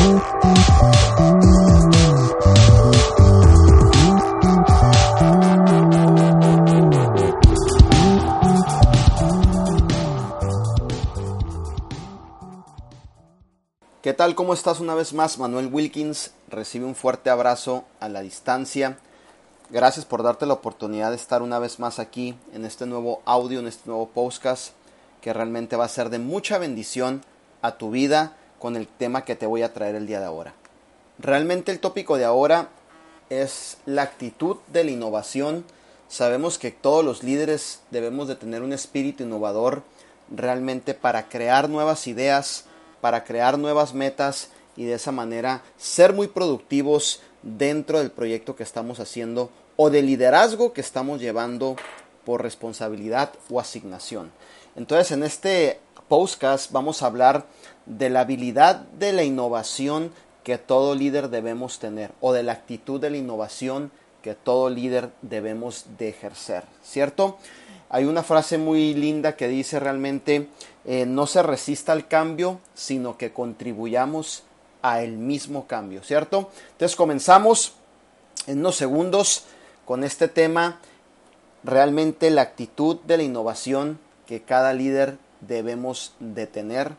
¿Qué tal? ¿Cómo estás una vez más? Manuel Wilkins recibe un fuerte abrazo a la distancia. Gracias por darte la oportunidad de estar una vez más aquí en este nuevo audio, en este nuevo podcast que realmente va a ser de mucha bendición a tu vida con el tema que te voy a traer el día de ahora. Realmente el tópico de ahora es la actitud de la innovación. Sabemos que todos los líderes debemos de tener un espíritu innovador realmente para crear nuevas ideas, para crear nuevas metas y de esa manera ser muy productivos dentro del proyecto que estamos haciendo o del liderazgo que estamos llevando por responsabilidad o asignación. Entonces en este podcast vamos a hablar de la habilidad de la innovación que todo líder debemos tener o de la actitud de la innovación que todo líder debemos de ejercer, ¿cierto? Hay una frase muy linda que dice realmente eh, no se resista al cambio, sino que contribuyamos a el mismo cambio, ¿cierto? Entonces comenzamos en unos segundos con este tema, realmente la actitud de la innovación que cada líder debemos de tener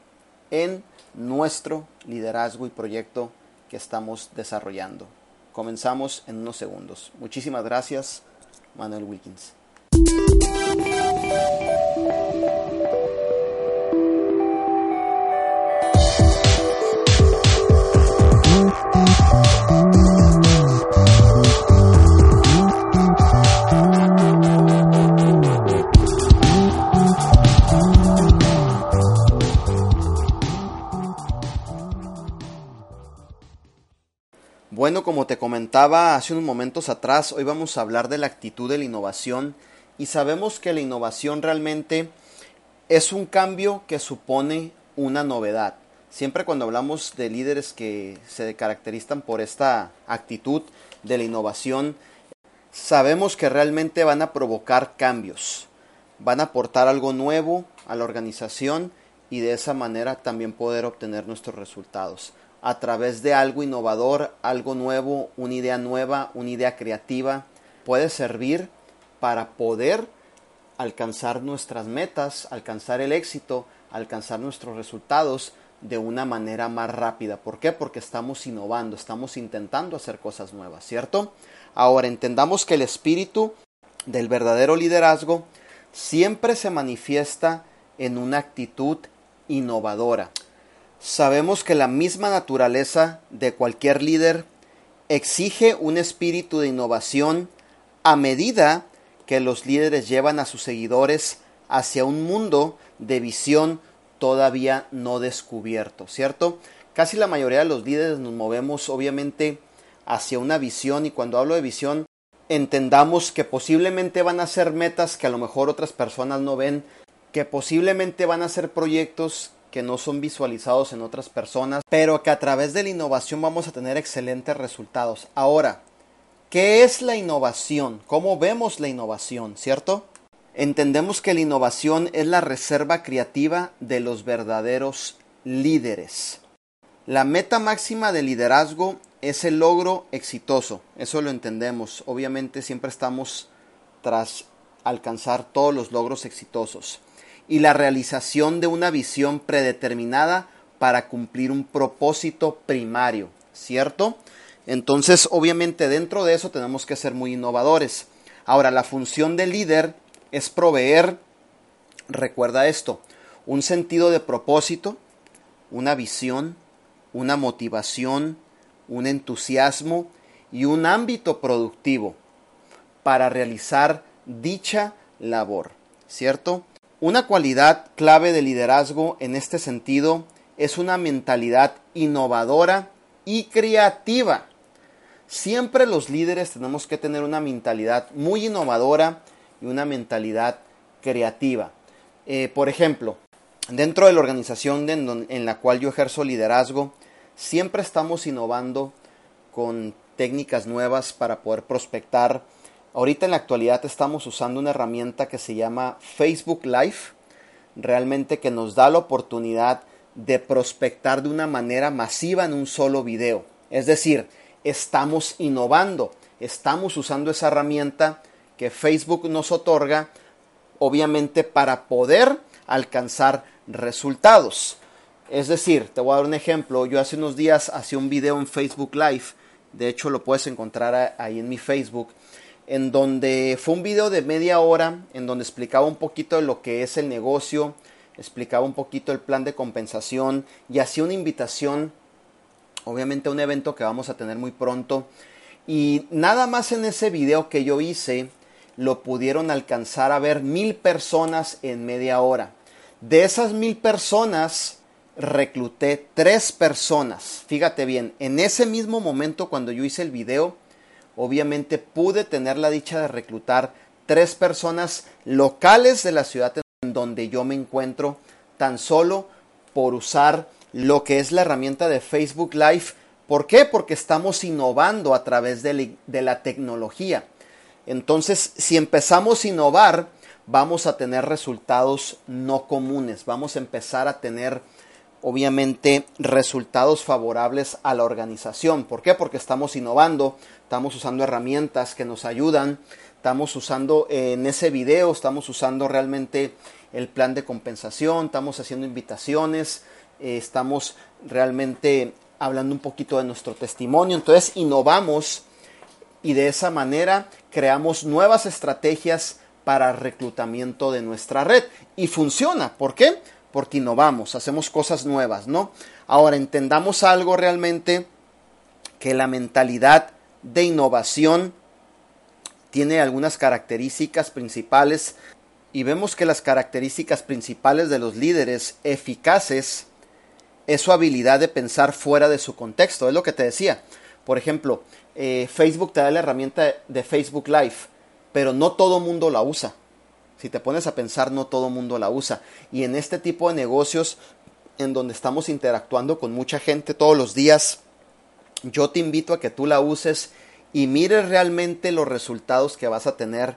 en nuestro liderazgo y proyecto que estamos desarrollando. Comenzamos en unos segundos. Muchísimas gracias, Manuel Wilkins. Como te comentaba hace unos momentos atrás, hoy vamos a hablar de la actitud de la innovación y sabemos que la innovación realmente es un cambio que supone una novedad. Siempre cuando hablamos de líderes que se caracterizan por esta actitud de la innovación, sabemos que realmente van a provocar cambios, van a aportar algo nuevo a la organización y de esa manera también poder obtener nuestros resultados a través de algo innovador, algo nuevo, una idea nueva, una idea creativa, puede servir para poder alcanzar nuestras metas, alcanzar el éxito, alcanzar nuestros resultados de una manera más rápida. ¿Por qué? Porque estamos innovando, estamos intentando hacer cosas nuevas, ¿cierto? Ahora entendamos que el espíritu del verdadero liderazgo siempre se manifiesta en una actitud innovadora. Sabemos que la misma naturaleza de cualquier líder exige un espíritu de innovación a medida que los líderes llevan a sus seguidores hacia un mundo de visión todavía no descubierto, ¿cierto? Casi la mayoría de los líderes nos movemos obviamente hacia una visión y cuando hablo de visión entendamos que posiblemente van a ser metas que a lo mejor otras personas no ven, que posiblemente van a ser proyectos que no son visualizados en otras personas, pero que a través de la innovación vamos a tener excelentes resultados. Ahora, ¿qué es la innovación? ¿Cómo vemos la innovación? ¿Cierto? Entendemos que la innovación es la reserva creativa de los verdaderos líderes. La meta máxima del liderazgo es el logro exitoso, eso lo entendemos. Obviamente siempre estamos tras alcanzar todos los logros exitosos y la realización de una visión predeterminada para cumplir un propósito primario, ¿cierto? Entonces, obviamente dentro de eso tenemos que ser muy innovadores. Ahora, la función del líder es proveer, recuerda esto, un sentido de propósito, una visión, una motivación, un entusiasmo y un ámbito productivo para realizar dicha labor, ¿cierto? Una cualidad clave de liderazgo en este sentido es una mentalidad innovadora y creativa. Siempre los líderes tenemos que tener una mentalidad muy innovadora y una mentalidad creativa. Eh, por ejemplo, dentro de la organización en la cual yo ejerzo liderazgo, siempre estamos innovando con técnicas nuevas para poder prospectar. Ahorita en la actualidad estamos usando una herramienta que se llama Facebook Live, realmente que nos da la oportunidad de prospectar de una manera masiva en un solo video. Es decir, estamos innovando, estamos usando esa herramienta que Facebook nos otorga, obviamente para poder alcanzar resultados. Es decir, te voy a dar un ejemplo. Yo hace unos días hacía un video en Facebook Live. De hecho, lo puedes encontrar ahí en mi Facebook. En donde fue un video de media hora. En donde explicaba un poquito de lo que es el negocio. Explicaba un poquito el plan de compensación. Y hacía una invitación. Obviamente a un evento que vamos a tener muy pronto. Y nada más en ese video que yo hice. Lo pudieron alcanzar a ver mil personas en media hora. De esas mil personas recluté tres personas. Fíjate bien, en ese mismo momento cuando yo hice el video, obviamente pude tener la dicha de reclutar tres personas locales de la ciudad en donde yo me encuentro, tan solo por usar lo que es la herramienta de Facebook Live. ¿Por qué? Porque estamos innovando a través de la, tecnología. Entonces, si empezamos a innovar, vamos a tener resultados no comunes, vamos a empezar a tener obviamente resultados favorables a la organización. ¿Por qué? Porque estamos innovando, estamos usando herramientas que nos ayudan, estamos usando eh, en ese video, estamos usando realmente el plan de compensación, estamos haciendo invitaciones, eh, estamos realmente hablando un poquito de nuestro testimonio, entonces innovamos y de esa manera creamos nuevas estrategias para reclutamiento de nuestra red y funciona. ¿Por qué? porque innovamos, hacemos cosas nuevas, ¿no? Ahora entendamos algo realmente que la mentalidad de innovación tiene algunas características principales y vemos que las características principales de los líderes eficaces es su habilidad de pensar fuera de su contexto, es lo que te decía. Por ejemplo, eh, Facebook te da la herramienta de Facebook Live, pero no todo mundo la usa. Si te pones a pensar, no todo mundo la usa. Y en este tipo de negocios, en donde estamos interactuando con mucha gente todos los días, yo te invito a que tú la uses y mires realmente los resultados que vas a tener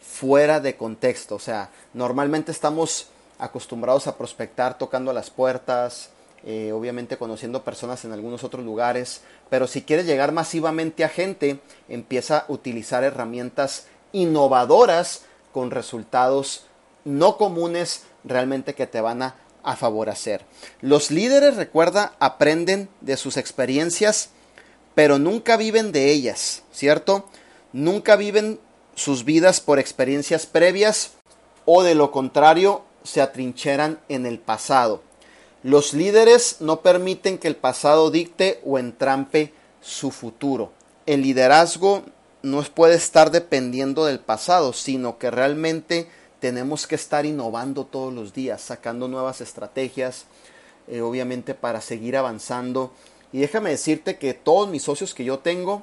fuera de contexto. O sea, normalmente estamos acostumbrados a prospectar tocando las puertas, eh, obviamente conociendo personas en algunos otros lugares, pero si quieres llegar masivamente a gente, empieza a utilizar herramientas innovadoras con resultados no comunes realmente que te van a, favorecer. Los líderes, recuerda, aprenden de sus experiencias, pero nunca viven de ellas, ¿cierto? Nunca viven sus vidas por experiencias previas o de lo contrario se atrincheran en el pasado. Los líderes no permiten que el pasado dicte o entrampe su futuro. El liderazgo no puede estar dependiendo del pasado, sino que realmente tenemos que estar innovando todos los días, sacando nuevas estrategias, eh, obviamente para seguir avanzando. Y déjame decirte que todos mis socios que yo tengo,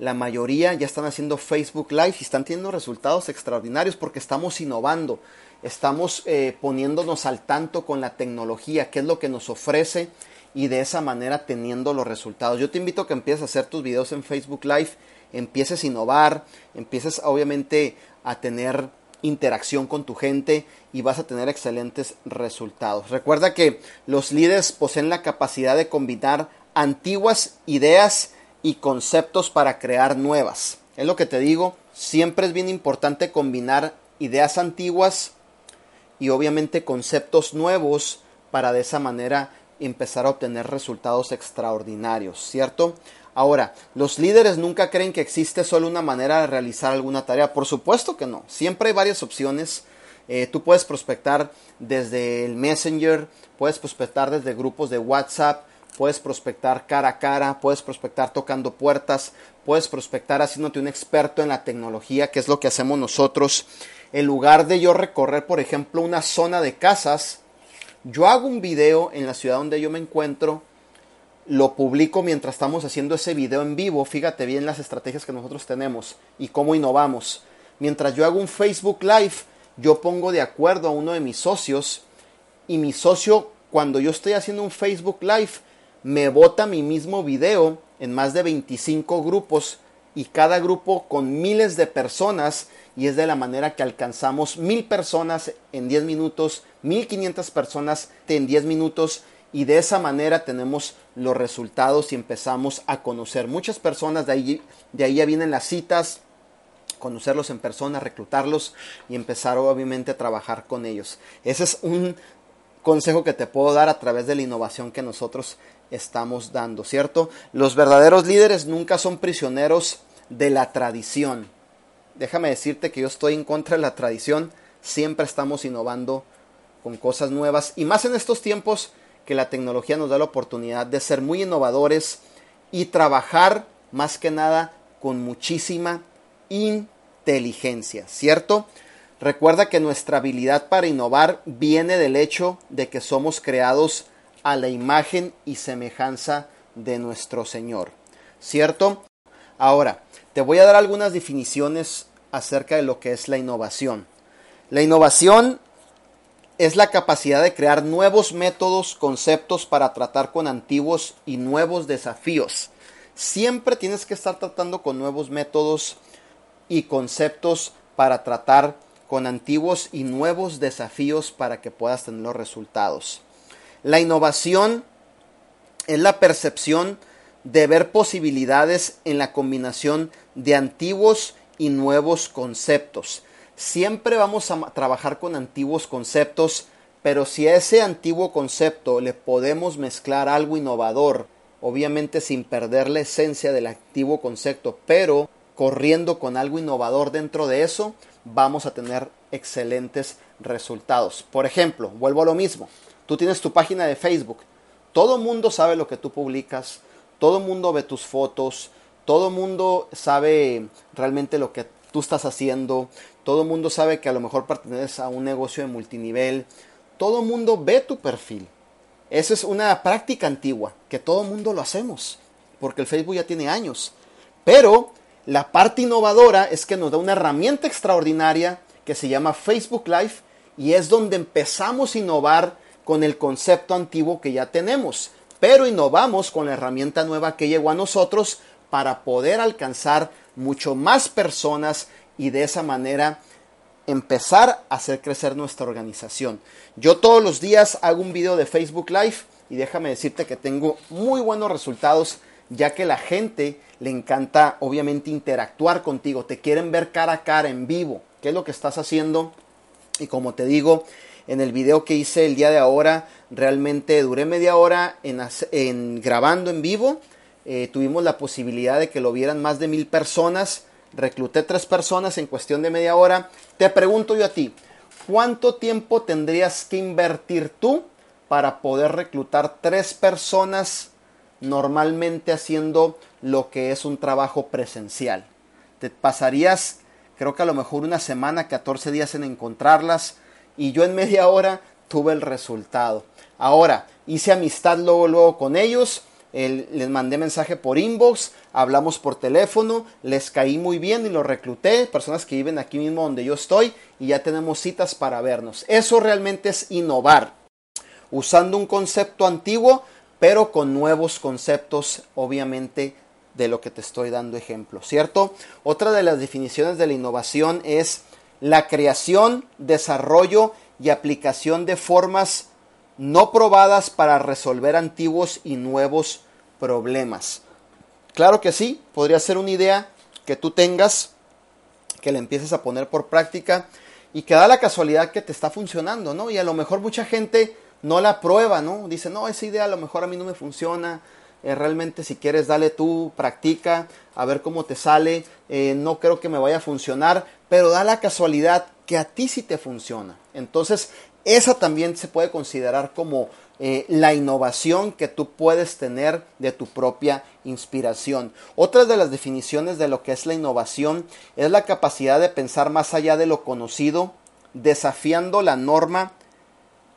la mayoría ya están haciendo Facebook Live y están teniendo resultados extraordinarios porque estamos innovando, estamos eh, poniéndonos al tanto con la tecnología, qué es lo que nos ofrece y de esa manera teniendo los resultados. Yo te invito a que empieces a hacer tus videos en Facebook Live empieces a innovar, empieces obviamente a tener interacción con tu gente y vas a tener excelentes resultados. Recuerda que los líderes poseen la capacidad de combinar antiguas ideas y conceptos para crear nuevas. Es lo que te digo, siempre es bien importante combinar ideas antiguas y obviamente conceptos nuevos para de esa manera empezar a obtener resultados extraordinarios, ¿cierto? Ahora, los líderes nunca creen que existe solo una manera de realizar alguna tarea. Por supuesto que no. Siempre hay varias opciones. Eh, tú puedes prospectar desde el Messenger, puedes prospectar desde grupos de WhatsApp, puedes prospectar cara a cara, puedes prospectar tocando puertas, puedes prospectar haciéndote un experto en la tecnología, que es lo que hacemos nosotros. En lugar de yo recorrer, por ejemplo, una zona de casas, yo hago un video en la ciudad donde yo me encuentro, lo publico mientras estamos haciendo ese video en vivo. Fíjate bien las estrategias que nosotros tenemos y cómo innovamos. Mientras yo hago un Facebook Live, yo pongo de acuerdo a uno de mis socios y mi socio, cuando yo estoy haciendo un Facebook Live, me bota mi mismo video en más de 25 grupos y cada grupo con miles de personas y es de la manera que alcanzamos mil personas en 10 minutos, 1500 personas en 10 minutos y de esa manera tenemos los resultados y empezamos a conocer muchas personas, de ahí, de ahí ya vienen las citas, conocerlos en persona, reclutarlos y empezar obviamente a trabajar con ellos. Ese es un consejo que te puedo dar a través de la innovación que nosotros estamos dando, ¿cierto? Los verdaderos líderes nunca son prisioneros de la tradición. Déjame decirte que yo estoy en contra de la tradición, siempre estamos innovando con cosas nuevas y más en estos tiempos que la tecnología nos da la oportunidad de ser muy innovadores y trabajar más que nada con muchísima inteligencia, ¿cierto? Recuerda que nuestra habilidad para innovar viene del hecho de que somos creados a la imagen y semejanza de nuestro Señor. ¿Cierto? Ahora, te voy a dar algunas definiciones acerca de lo que es la innovación. La innovación es la capacidad de crear nuevos métodos, conceptos para tratar con antiguos y nuevos desafíos. Siempre tienes que estar tratando con nuevos métodos y conceptos para tratar con antiguos y nuevos desafíos para que puedas tener los resultados. La innovación es la percepción de ver posibilidades en la combinación de antiguos y nuevos conceptos. Siempre vamos a trabajar con antiguos conceptos, pero si a ese antiguo concepto le podemos mezclar algo innovador, obviamente sin perder la esencia del antiguo concepto, pero corriendo con algo innovador dentro de eso, vamos a tener excelentes resultados. Por ejemplo, vuelvo a lo mismo. Tú tienes tu página de Facebook. Todo mundo sabe lo que tú publicas. Todo mundo ve tus fotos. Todo mundo sabe realmente lo que tú estás haciendo. Todo mundo sabe que a lo mejor perteneces a un negocio de multinivel. Todo mundo ve tu perfil. Esa es una práctica antigua, que todo mundo lo hacemos, porque el Facebook ya tiene años. Pero la parte innovadora es que nos da una herramienta extraordinaria que se llama Facebook Live y es donde empezamos a innovar con el concepto antiguo que ya tenemos, pero innovamos con la herramienta nueva que llegó a nosotros para poder alcanzar mucho más personas y de esa manera empezar a hacer crecer nuestra organización. Yo todos los días hago un video de Facebook Live y déjame decirte que tengo muy buenos resultados ya que la gente le encanta obviamente interactuar contigo, te quieren ver cara a cara en vivo, qué es lo que estás haciendo y como te digo, en el video que hice el día de ahora, realmente duré media hora en, grabando en vivo. Eh, tuvimos la posibilidad de que lo vieran más de mil personas. Recluté tres personas en cuestión de media hora. Te pregunto yo a ti, ¿cuánto tiempo tendrías que invertir tú para poder reclutar tres personas normalmente haciendo lo que es un trabajo presencial? Te pasarías, creo que a lo mejor una semana, 14 días en encontrarlas y yo en media hora tuve el resultado. Ahora, hice amistad luego, luego con ellos, les mandé mensaje por inbox, hablamos por teléfono, les caí muy bien y los recluté, personas que viven aquí mismo donde yo estoy y ya tenemos citas para vernos. Eso realmente es innovar, usando un concepto antiguo, pero con nuevos conceptos, obviamente, de lo que te estoy dando ejemplo, ¿cierto? Otra de las definiciones de la innovación es la creación, desarrollo y aplicación de formas no probadas para resolver antiguos y nuevos problemas. Claro que sí, podría ser una idea que tú tengas, que le empieces a poner por práctica y que da la casualidad que te está funcionando, ¿no? Y a lo mejor mucha gente no la prueba, ¿no? Dice, no, esa idea a lo mejor a mí no me funciona, eh, realmente si quieres dale tú, practica, a ver cómo te sale, eh, no creo que me vaya a funcionar, pero da la casualidad que a ti sí te funciona. Entonces, esa también se puede considerar como eh, la innovación que tú puedes tener de tu propia inspiración. Otra de las definiciones de lo que es la innovación es la capacidad de pensar más allá de lo conocido, desafiando la norma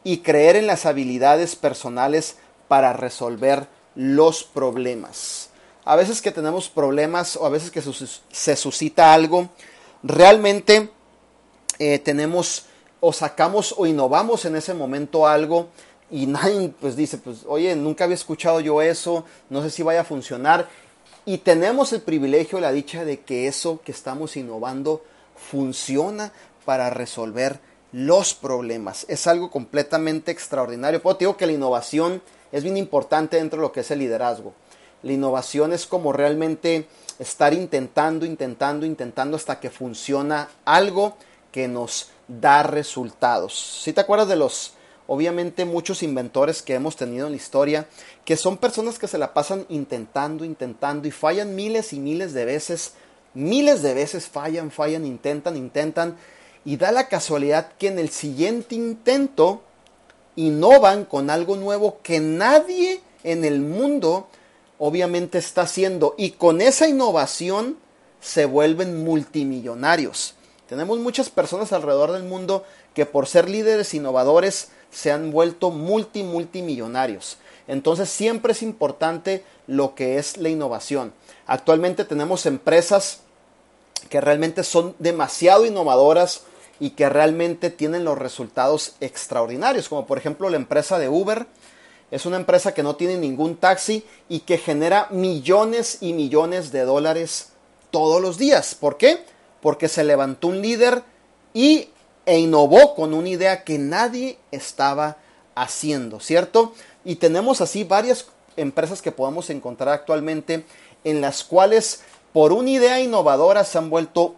y creer en las habilidades personales para resolver los problemas. A veces que tenemos problemas o a veces que se suscita algo, realmente eh, tenemos o sacamos o innovamos en ese momento algo y nadie pues dice, pues oye, nunca había escuchado yo eso, no sé si vaya a funcionar. Y tenemos el privilegio, la dicha de que eso que estamos innovando funciona para resolver los problemas. Es algo completamente extraordinario. Pues digo que la innovación es bien importante dentro de lo que es el liderazgo. La innovación es como realmente estar intentando, intentando, intentando hasta que funciona algo que nos da resultados. Si te acuerdas de los obviamente muchos inventores que hemos tenido en la historia, que son personas que se la pasan intentando, intentando y fallan miles y miles de veces, miles de veces fallan, fallan, intentan, intentan, y da la casualidad que en el siguiente intento innovan con algo nuevo que nadie en el mundo obviamente está haciendo, y con esa innovación se vuelven multimillonarios. Tenemos muchas personas alrededor del mundo que por ser líderes innovadores se han vuelto multi multimillonarios. Entonces siempre es importante lo que es la innovación. Actualmente tenemos empresas que realmente son demasiado innovadoras y que realmente tienen los resultados extraordinarios, como por ejemplo la empresa de Uber. Es una empresa que no tiene ningún taxi y que genera millones y millones de dólares todos los días. ¿Por qué? Porque se levantó un líder y e innovó con una idea que nadie estaba haciendo, ¿cierto? Y tenemos así varias empresas que podemos encontrar actualmente en las cuales por una idea innovadora se han vuelto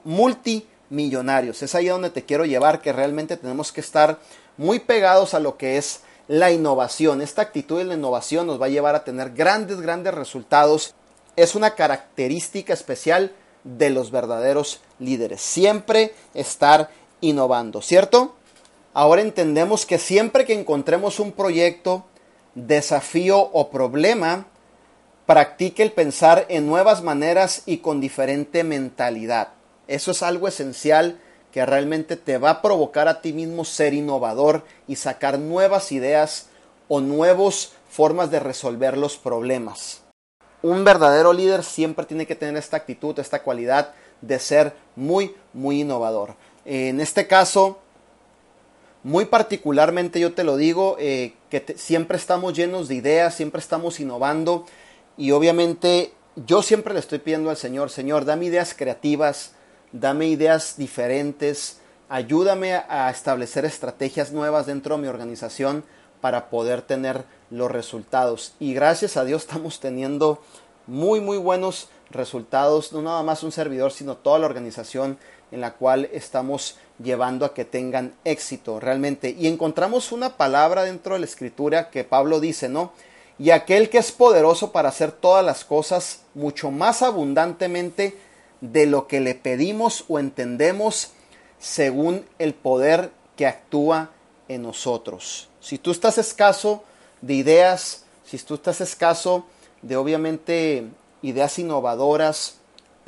multimillonarios. Es ahí donde te quiero llevar que realmente tenemos que estar muy pegados a lo que es la innovación. Esta actitud de la innovación nos va a llevar a tener grandes, grandes resultados. Es una característica especial de los verdaderos líderes. Siempre estar innovando, ¿cierto? Ahora entendemos que siempre que encontremos un proyecto, desafío o problema, practique el pensar en nuevas maneras y con diferente mentalidad. Eso es algo esencial que realmente te va a provocar a ti mismo ser innovador y sacar nuevas ideas o nuevas formas de resolver los problemas. Un verdadero líder siempre tiene que tener esta actitud, esta cualidad de ser muy, muy innovador. En este caso, muy particularmente yo te lo digo, eh, que siempre estamos llenos de ideas, siempre estamos innovando y obviamente yo siempre le estoy pidiendo al Señor, Señor, dame ideas creativas, dame ideas diferentes, ayúdame a establecer estrategias nuevas dentro de mi organización para poder tener los resultados. Y gracias a Dios estamos teniendo muy, muy buenos resultados, no nada más un servidor, sino toda la organización en la cual estamos llevando a que tengan éxito realmente. Y encontramos una palabra dentro de la escritura que Pablo dice, ¿no? Y aquel que es poderoso para hacer todas las cosas mucho más abundantemente de lo que le pedimos o entendemos según el poder que actúa en nosotros. Si tú estás escaso de ideas, si tú estás escaso de obviamente ideas innovadoras,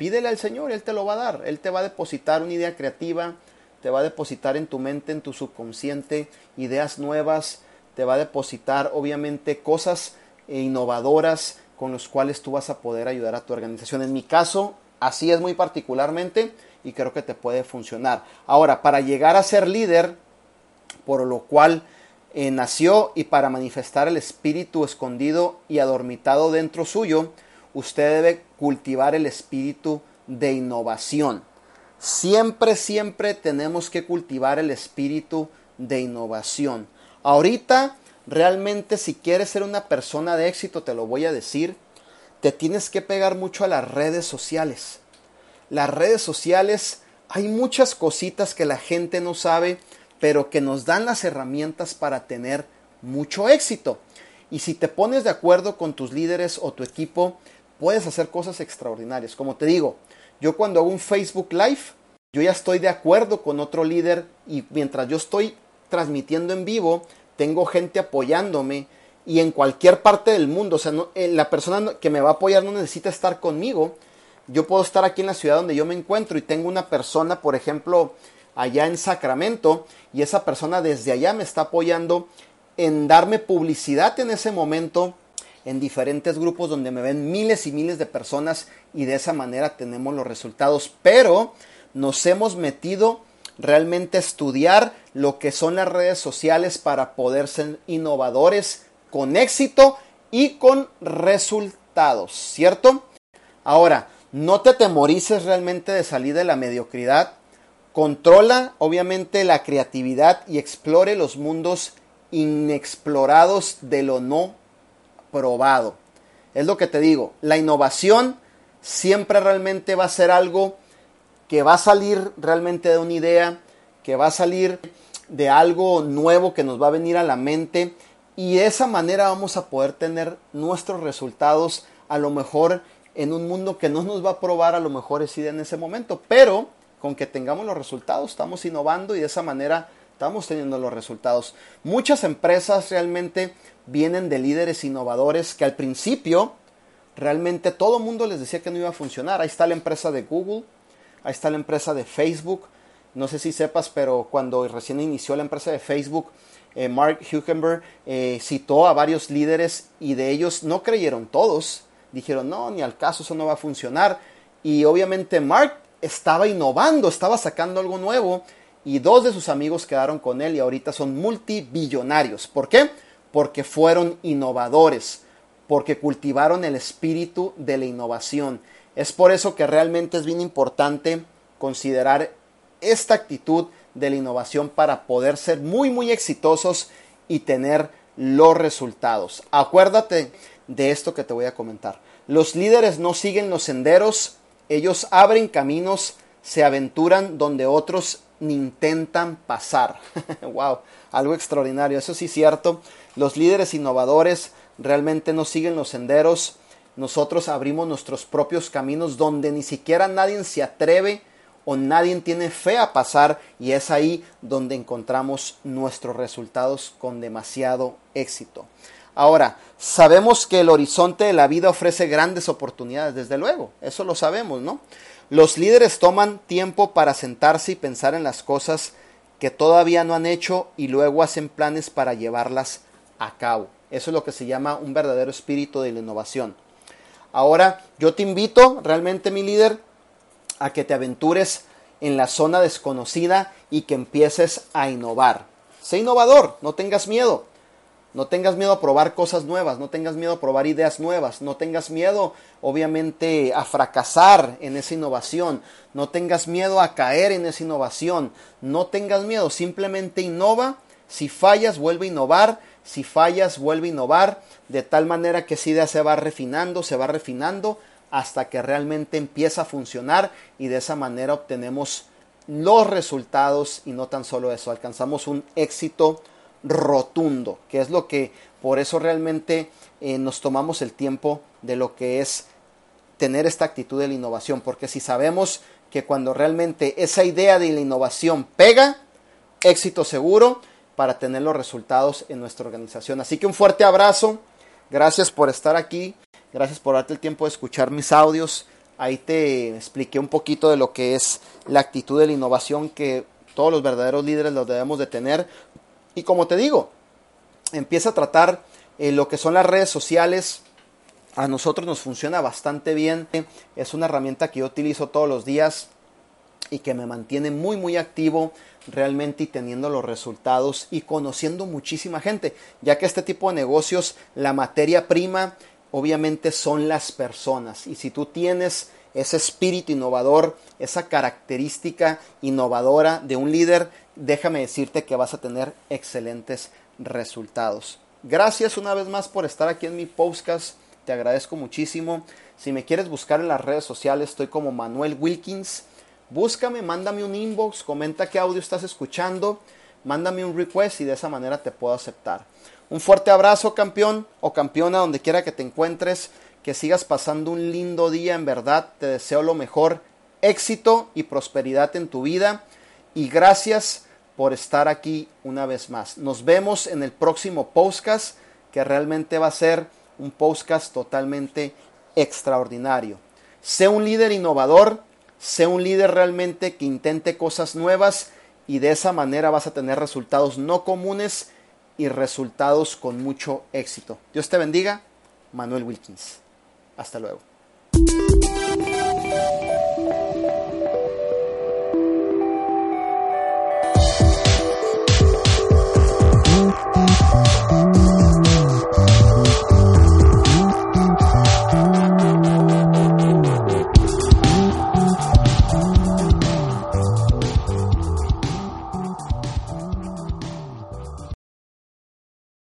Pídele al Señor, Él te lo va a dar. Él te va a depositar una idea creativa, te va a depositar en tu mente, en tu subconsciente, ideas nuevas, te va a depositar obviamente cosas innovadoras con las cuales tú vas a poder ayudar a tu organización. En mi caso, así es muy particularmente y creo que te puede funcionar. Ahora, para llegar a ser líder, por lo cual eh, nació y para manifestar el espíritu escondido y adormitado dentro suyo, usted debe cultivar el espíritu de innovación. Siempre, siempre tenemos que cultivar el espíritu de innovación. Ahorita, realmente, si quieres ser una persona de éxito, te lo voy a decir, te tienes que pegar mucho a las redes sociales. Las redes sociales, hay muchas cositas que la gente no sabe, pero que nos dan las herramientas para tener mucho éxito. Y si te pones de acuerdo con tus líderes o tu equipo, puedes hacer cosas extraordinarias. Como te digo, yo cuando hago un Facebook Live, yo ya estoy de acuerdo con otro líder y mientras yo estoy transmitiendo en vivo, tengo gente apoyándome y en cualquier parte del mundo. O sea, eh, la persona que me va a apoyar no necesita estar conmigo. Yo puedo estar aquí en la ciudad donde yo me encuentro y tengo una persona, por ejemplo, allá en Sacramento y esa persona desde allá me está apoyando en darme publicidad en ese momento en diferentes grupos donde me ven miles y miles de personas y de esa manera tenemos los resultados. Pero nos hemos metido realmente a estudiar lo que son las redes sociales para poder ser innovadores con éxito y con resultados, ¿cierto? Ahora, no te atemorices realmente de salir de la mediocridad. Controla obviamente la creatividad y explore los mundos inexplorados de lo no probado. Es lo que te digo, la innovación siempre realmente va a ser algo que va a salir realmente de una idea, que va a salir de algo nuevo que nos va a venir a la mente y de esa manera vamos a poder tener nuestros resultados a lo mejor en un mundo que no nos va a probar a lo mejor idea en ese momento, pero con que tengamos los resultados estamos innovando y de esa manera estamos teniendo los resultados. Muchas empresas realmente vienen de líderes innovadores que al principio realmente todo el mundo les decía que no iba a funcionar. Ahí está la empresa de Google, ahí está la empresa de Facebook. No sé si sepas, pero cuando recién inició la empresa de Facebook, eh, Mark Zuckerberg eh, citó a varios líderes y de ellos no creyeron todos. Dijeron, no, ni al caso, eso no va a funcionar. Y obviamente Mark estaba innovando, estaba sacando algo nuevo y dos de sus amigos quedaron con él y ahorita son multibillonarios. ¿Por qué? Porque fueron innovadores, porque cultivaron el espíritu de la innovación. Es por eso que realmente es bien importante considerar esta actitud de la innovación para poder ser muy muy exitosos y tener los resultados. Acuérdate de esto que te voy a comentar. Los líderes no siguen los senderos, ellos abren caminos, se aventuran donde otros ni intentan pasar. wow, algo extraordinario, eso sí es cierto. Los líderes innovadores realmente no siguen los senderos, nosotros abrimos nuestros propios caminos donde ni siquiera nadie se atreve o nadie tiene fe a pasar y es ahí donde encontramos nuestros resultados con demasiado éxito. Ahora, sabemos que el horizonte de la vida ofrece grandes oportunidades, desde luego, eso lo sabemos, ¿no? Los líderes toman tiempo para sentarse y pensar en las cosas que todavía no han hecho y luego hacen planes para llevarlas a cabo. Eso es lo que se llama un verdadero espíritu de la innovación. Ahora, yo te invito realmente, mi líder, a que te aventures en la zona desconocida y que empieces a innovar. Sé innovador, no tengas miedo. No tengas miedo a probar cosas nuevas, no tengas miedo a probar ideas nuevas, no tengas miedo obviamente a fracasar en esa innovación, no tengas miedo a caer en esa innovación, no tengas miedo, simplemente innova, si fallas vuelve a innovar, si fallas vuelve a innovar, de tal manera que esa idea se va refinando, se va refinando hasta que realmente empieza a funcionar y de esa manera obtenemos los resultados y no tan solo eso, alcanzamos un éxito rotundo, que es lo que por eso realmente eh, nos tomamos el tiempo de lo que es tener esta actitud de la innovación, porque si sabemos que cuando realmente esa idea de la innovación pega, éxito seguro para tener los resultados en nuestra organización. Así que un fuerte abrazo, gracias por estar aquí, gracias por darte el tiempo de escuchar mis audios. Ahí te expliqué un poquito de lo que es la actitud de la innovación que todos los verdaderos líderes los debemos de tener y como te digo, empieza a tratar eh, lo que son las redes sociales. A nosotros nos funciona bastante bien. Es una herramienta que yo utilizo todos los días y que me mantiene muy muy activo realmente y teniendo los resultados y conociendo muchísima gente, ya que este tipo de negocios, la materia prima obviamente son las personas y si tú tienes ese espíritu innovador, esa característica innovadora de un líder, déjame decirte que vas a tener excelentes resultados. Gracias una vez más por estar aquí en mi podcast. Te agradezco muchísimo. Si me quieres buscar en las redes sociales, estoy como Manuel Wilkins. Búscame, mándame un inbox, comenta qué audio estás escuchando, mándame un request y de esa manera te puedo aceptar. Un fuerte abrazo, campeón o campeona, donde quiera que te encuentres. Que sigas pasando un lindo día, en verdad. Te deseo lo mejor, éxito y prosperidad en tu vida y gracias por estar aquí una vez más. Nos vemos en el próximo podcast que realmente va a ser un podcast totalmente extraordinario. Sé un líder innovador, sé un líder realmente que intente cosas nuevas y de esa manera vas a tener resultados no comunes y resultados con mucho éxito. Dios te bendiga, Manuel Wilkins. Hasta luego.